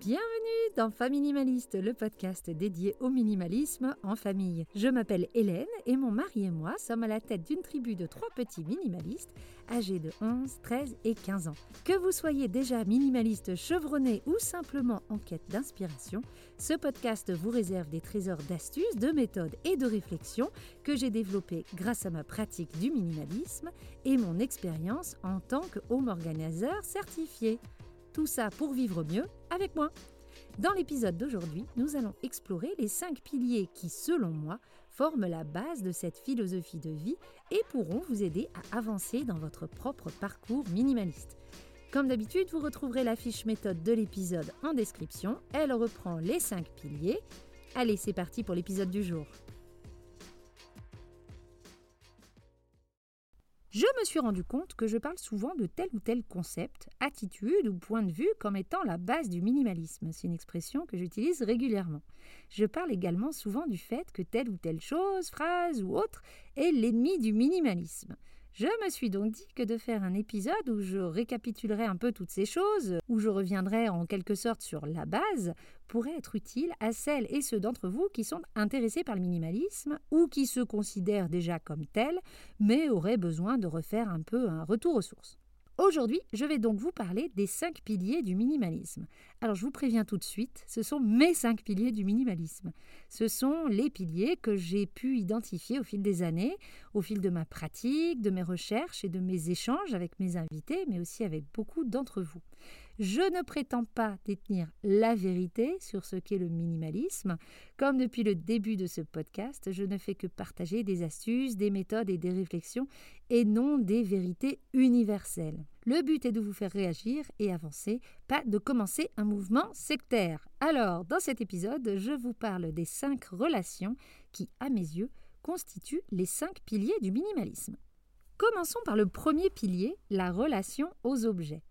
Bienvenue dans Faminimaliste, le podcast dédié au minimalisme en famille. Je m'appelle Hélène et mon mari et moi sommes à la tête d'une tribu de trois petits minimalistes âgés de 11, 13 et 15 ans. Que vous soyez déjà minimaliste chevronné ou simplement en quête d'inspiration, ce podcast vous réserve des trésors d'astuces, de méthodes et de réflexions que j'ai développés grâce à ma pratique du minimalisme et mon expérience en tant que home organizer certifié. Tout ça pour vivre mieux avec moi. Dans l'épisode d'aujourd'hui, nous allons explorer les cinq piliers qui, selon moi, forment la base de cette philosophie de vie et pourront vous aider à avancer dans votre propre parcours minimaliste. Comme d'habitude, vous retrouverez la fiche méthode de l'épisode en description. Elle reprend les cinq piliers. Allez, c'est parti pour l'épisode du jour. Je me suis rendu compte que je parle souvent de tel ou tel concept, attitude ou point de vue comme étant la base du minimalisme. C'est une expression que j'utilise régulièrement. Je parle également souvent du fait que telle ou telle chose, phrase ou autre est l'ennemi du minimalisme. Je me suis donc dit que de faire un épisode où je récapitulerai un peu toutes ces choses, où je reviendrai en quelque sorte sur la base, pourrait être utile à celles et ceux d'entre vous qui sont intéressés par le minimalisme ou qui se considèrent déjà comme tels, mais auraient besoin de refaire un peu un retour aux sources. Aujourd'hui, je vais donc vous parler des cinq piliers du minimalisme. Alors je vous préviens tout de suite, ce sont mes cinq piliers du minimalisme. Ce sont les piliers que j'ai pu identifier au fil des années, au fil de ma pratique, de mes recherches et de mes échanges avec mes invités, mais aussi avec beaucoup d'entre vous. Je ne prétends pas détenir la vérité sur ce qu'est le minimalisme. Comme depuis le début de ce podcast, je ne fais que partager des astuces, des méthodes et des réflexions et non des vérités universelles. Le but est de vous faire réagir et avancer, pas de commencer un mouvement sectaire. Alors, dans cet épisode, je vous parle des cinq relations qui, à mes yeux, constituent les cinq piliers du minimalisme. Commençons par le premier pilier, la relation aux objets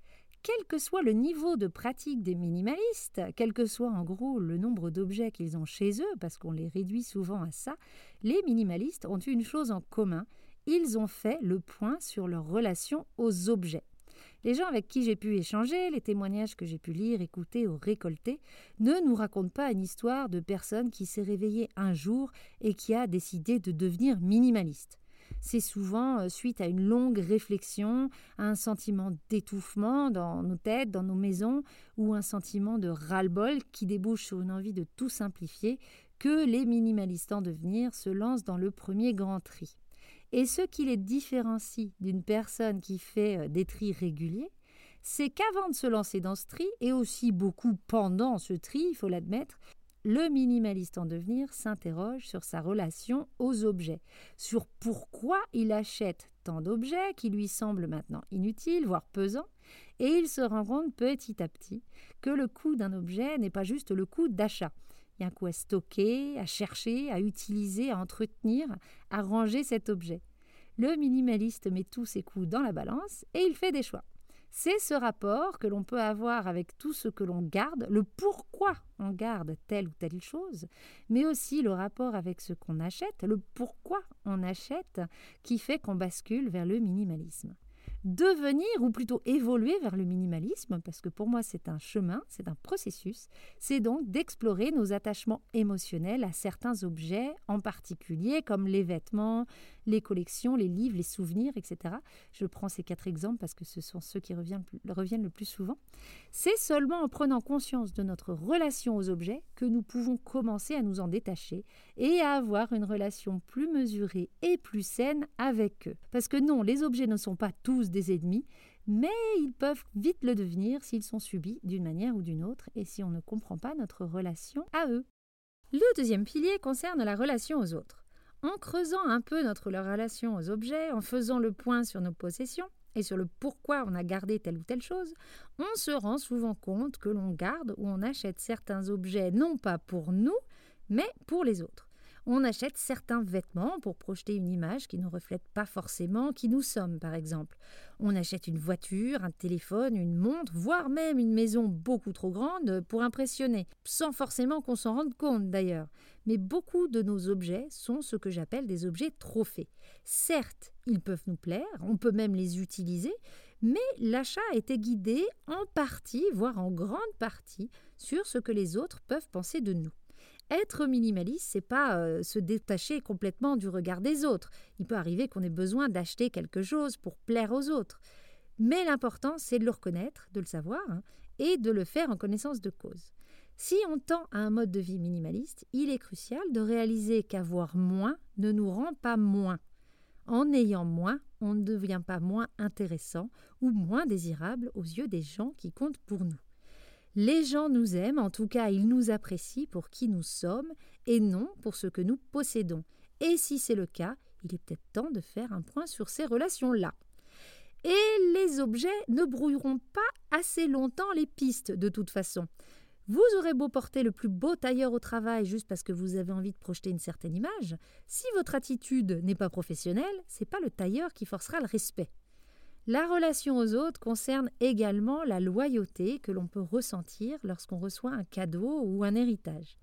quel que soit le niveau de pratique des minimalistes, quel que soit en gros le nombre d'objets qu'ils ont chez eux, parce qu'on les réduit souvent à ça, les minimalistes ont une chose en commun, ils ont fait le point sur leur relation aux objets. Les gens avec qui j'ai pu échanger, les témoignages que j'ai pu lire, écouter ou récolter, ne nous racontent pas une histoire de personne qui s'est réveillée un jour et qui a décidé de devenir minimaliste c'est souvent euh, suite à une longue réflexion, à un sentiment d'étouffement dans nos têtes, dans nos maisons, ou un sentiment de ras-le-bol qui débouche sur une envie de tout simplifier, que les minimalistes en devenir se lancent dans le premier grand tri. Et ce qui les différencie d'une personne qui fait euh, des tris réguliers, c'est qu'avant de se lancer dans ce tri, et aussi beaucoup pendant ce tri, il faut l'admettre, le minimaliste en devenir s'interroge sur sa relation aux objets, sur pourquoi il achète tant d'objets qui lui semblent maintenant inutiles, voire pesants, et il se rend compte petit à petit que le coût d'un objet n'est pas juste le coût d'achat. Il y a un coût à stocker, à chercher, à utiliser, à entretenir, à ranger cet objet. Le minimaliste met tous ses coûts dans la balance et il fait des choix. C'est ce rapport que l'on peut avoir avec tout ce que l'on garde, le pourquoi on garde telle ou telle chose, mais aussi le rapport avec ce qu'on achète, le pourquoi on achète, qui fait qu'on bascule vers le minimalisme devenir ou plutôt évoluer vers le minimalisme, parce que pour moi c'est un chemin, c'est un processus, c'est donc d'explorer nos attachements émotionnels à certains objets en particulier, comme les vêtements, les collections, les livres, les souvenirs, etc. Je prends ces quatre exemples parce que ce sont ceux qui reviennent, le plus souvent. C'est seulement en prenant conscience de notre relation aux objets que nous pouvons commencer à nous en détacher et à avoir une relation plus mesurée et plus saine avec eux. Parce que non, les objets ne sont pas tous des ennemis, mais ils peuvent vite le devenir s'ils sont subis d'une manière ou d'une autre et si on ne comprend pas notre relation à eux. Le deuxième pilier concerne la relation aux autres. En creusant un peu notre relation aux objets, en faisant le point sur nos possessions et sur le pourquoi on a gardé telle ou telle chose, on se rend souvent compte que l'on garde ou on achète certains objets non pas pour nous, mais pour les autres on achète certains vêtements pour projeter une image qui ne reflète pas forcément qui nous sommes, par exemple. On achète une voiture, un téléphone, une montre, voire même une maison beaucoup trop grande pour impressionner, sans forcément qu'on s'en rende compte d'ailleurs. Mais beaucoup de nos objets sont ce que j'appelle des objets trophées. Certes, ils peuvent nous plaire, on peut même les utiliser, mais l'achat était guidé en partie, voire en grande partie, sur ce que les autres peuvent penser de nous. Être minimaliste, c'est pas euh, se détacher complètement du regard des autres. Il peut arriver qu'on ait besoin d'acheter quelque chose pour plaire aux autres. Mais l'important, c'est de le reconnaître, de le savoir, hein, et de le faire en connaissance de cause. Si on tend à un mode de vie minimaliste, il est crucial de réaliser qu'avoir moins ne nous rend pas moins. En ayant moins, on ne devient pas moins intéressant ou moins désirable aux yeux des gens qui comptent pour nous. Les gens nous aiment, en tout cas ils nous apprécient pour qui nous sommes et non pour ce que nous possédons. Et si c'est le cas, il est peut-être temps de faire un point sur ces relations-là. Et les objets ne brouilleront pas assez longtemps les pistes de toute façon. Vous aurez beau porter le plus beau tailleur au travail juste parce que vous avez envie de projeter une certaine image, si votre attitude n'est pas professionnelle, c'est pas le tailleur qui forcera le respect. La relation aux autres concerne également la loyauté que l'on peut ressentir lorsqu'on reçoit un cadeau ou un héritage.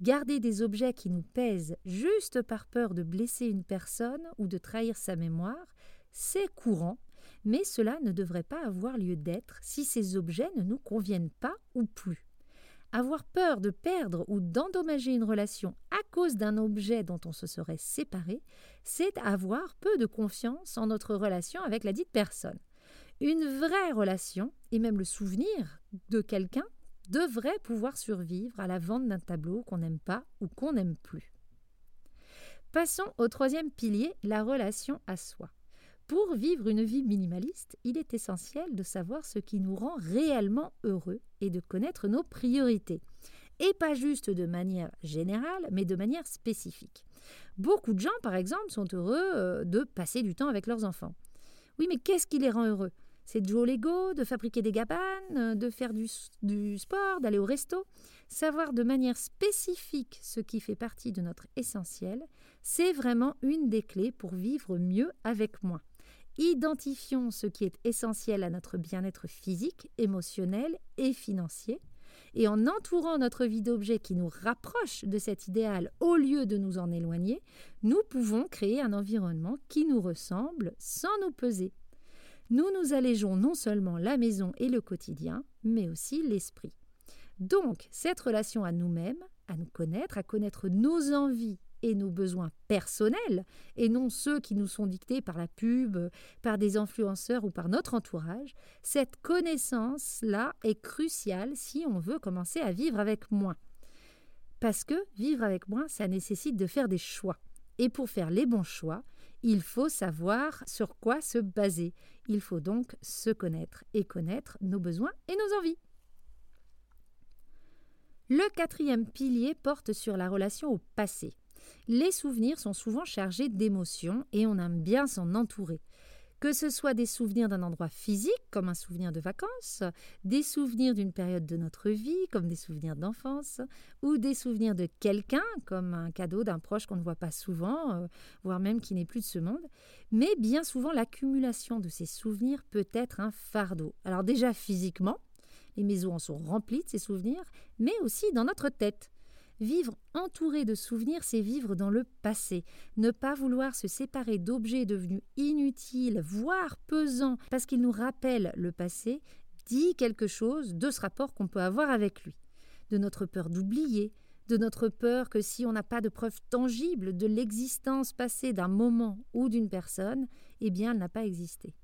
Garder des objets qui nous pèsent juste par peur de blesser une personne ou de trahir sa mémoire, c'est courant, mais cela ne devrait pas avoir lieu d'être si ces objets ne nous conviennent pas ou plus. Avoir peur de perdre ou d'endommager une relation à cause d'un objet dont on se serait séparé, c'est avoir peu de confiance en notre relation avec la dite personne. Une vraie relation, et même le souvenir de quelqu'un, devrait pouvoir survivre à la vente d'un tableau qu'on n'aime pas ou qu'on n'aime plus. Passons au troisième pilier, la relation à soi. Pour vivre une vie minimaliste, il est essentiel de savoir ce qui nous rend réellement heureux et de connaître nos priorités. Et pas juste de manière générale, mais de manière spécifique. Beaucoup de gens, par exemple, sont heureux euh, de passer du temps avec leurs enfants. Oui, mais qu'est-ce qui les rend heureux? C'est de jouer au Lego, de fabriquer des gabanes, euh, de faire du, du sport, d'aller au resto? Savoir de manière spécifique ce qui fait partie de notre essentiel, c'est vraiment une des clés pour vivre mieux avec moins. Identifions ce qui est essentiel à notre bien-être physique, émotionnel et financier, et en entourant notre vie d'objets qui nous rapprochent de cet idéal au lieu de nous en éloigner, nous pouvons créer un environnement qui nous ressemble sans nous peser. Nous nous allégeons non seulement la maison et le quotidien, mais aussi l'esprit. Donc, cette relation à nous-mêmes, à nous connaître, à connaître nos envies et nos besoins personnels, et non ceux qui nous sont dictés par la pub, par des influenceurs ou par notre entourage, cette connaissance-là est cruciale si on veut commencer à vivre avec moins. Parce que vivre avec moins, ça nécessite de faire des choix. Et pour faire les bons choix, il faut savoir sur quoi se baser. Il faut donc se connaître et connaître nos besoins et nos envies. Le quatrième pilier porte sur la relation au passé. Les souvenirs sont souvent chargés d'émotions et on aime bien s'en entourer. Que ce soit des souvenirs d'un endroit physique, comme un souvenir de vacances, des souvenirs d'une période de notre vie, comme des souvenirs d'enfance, ou des souvenirs de quelqu'un, comme un cadeau d'un proche qu'on ne voit pas souvent, euh, voire même qui n'est plus de ce monde. Mais bien souvent, l'accumulation de ces souvenirs peut être un fardeau. Alors déjà physiquement, les maisons en sont remplies de ces souvenirs, mais aussi dans notre tête. Vivre entouré de souvenirs, c'est vivre dans le passé. Ne pas vouloir se séparer d'objets devenus inutiles, voire pesants, parce qu'ils nous rappellent le passé, dit quelque chose de ce rapport qu'on peut avoir avec lui. De notre peur d'oublier, de notre peur que si on n'a pas de preuves tangibles de l'existence passée d'un moment ou d'une personne, eh bien elle n'a pas existé.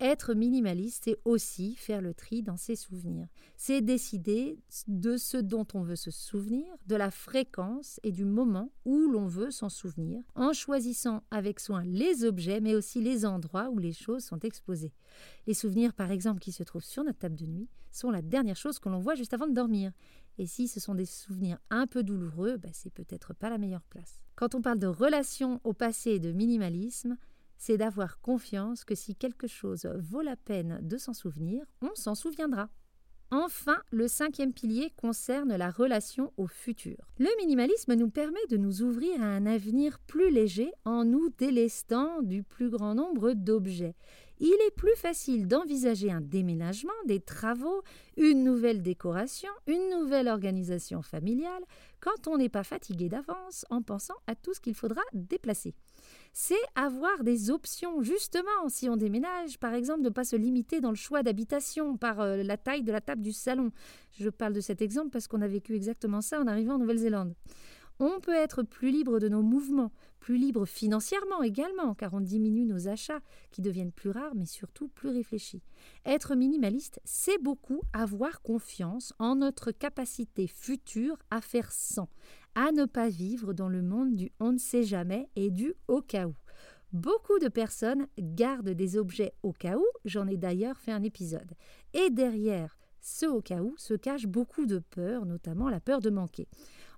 Être minimaliste, c'est aussi faire le tri dans ses souvenirs. C'est décider de ce dont on veut se souvenir, de la fréquence et du moment où l'on veut s'en souvenir, en choisissant avec soin les objets, mais aussi les endroits où les choses sont exposées. Les souvenirs, par exemple, qui se trouvent sur notre table de nuit, sont la dernière chose que l'on voit juste avant de dormir. Et si ce sont des souvenirs un peu douloureux, ben, c'est peut-être pas la meilleure place. Quand on parle de relation au passé et de minimalisme, c'est d'avoir confiance que si quelque chose vaut la peine de s'en souvenir, on s'en souviendra. Enfin, le cinquième pilier concerne la relation au futur. Le minimalisme nous permet de nous ouvrir à un avenir plus léger en nous délestant du plus grand nombre d'objets. Il est plus facile d'envisager un déménagement, des travaux, une nouvelle décoration, une nouvelle organisation familiale, quand on n'est pas fatigué d'avance en pensant à tout ce qu'il faudra déplacer. c'est avoir des options, justement, si on déménage, par exemple, ne pas se limiter dans le choix d'habitation par euh, la taille de la table du salon. Je parle de cet exemple parce qu'on a vécu exactement ça en arrivant en Nouvelle-Zélande. On peut être plus libre de nos mouvements, plus libre financièrement également, car on diminue nos achats qui deviennent plus rares, mais surtout plus réfléchis. Être minimaliste, c'est beaucoup avoir confiance en notre capacité future à faire sans, à ne pas vivre dans le monde du on ne sait jamais et du au cas où. Beaucoup de personnes gardent des objets au cas où, j'en ai d'ailleurs fait un épisode. Et derrière ce au cas où se cache beaucoup de peur, notamment la peur de manquer.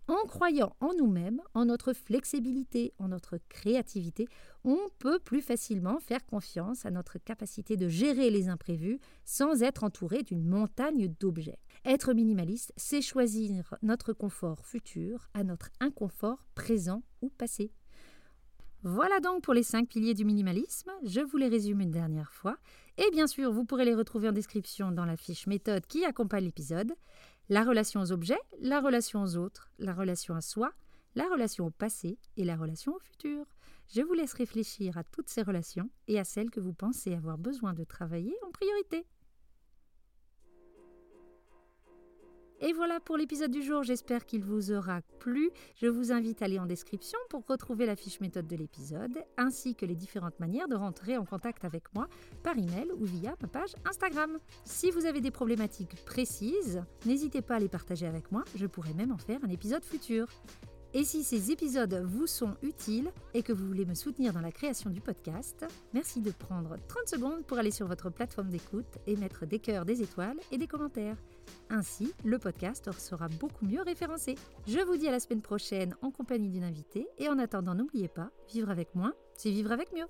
En croyant en nous-mêmes, en notre flexibilité, en notre créativité, on peut plus facilement faire confiance à notre capacité de gérer les imprévus sans être entouré d'une montagne d'objets. Être minimaliste, c'est choisir notre confort futur à notre inconfort présent ou passé. Voilà donc pour les cinq piliers du minimalisme. Je vous les résume une dernière fois. Et bien sûr, vous pourrez les retrouver en description dans la fiche méthode qui accompagne l'épisode la relation aux objets, la relation aux autres, la relation à soi, la relation au passé et la relation au futur. Je vous laisse réfléchir à toutes ces relations et à celles que vous pensez avoir besoin de travailler en priorité. Et voilà pour l'épisode du jour, j'espère qu'il vous aura plu. Je vous invite à aller en description pour retrouver la fiche méthode de l'épisode, ainsi que les différentes manières de rentrer en contact avec moi par email ou via ma page Instagram. Si vous avez des problématiques précises, n'hésitez pas à les partager avec moi, je pourrais même en faire un épisode futur. Et si ces épisodes vous sont utiles et que vous voulez me soutenir dans la création du podcast, merci de prendre 30 secondes pour aller sur votre plateforme d'écoute et mettre des cœurs, des étoiles et des commentaires. Ainsi, le podcast sera beaucoup mieux référencé. Je vous dis à la semaine prochaine en compagnie d'une invitée et en attendant, n'oubliez pas, vivre avec moins, c'est vivre avec mieux.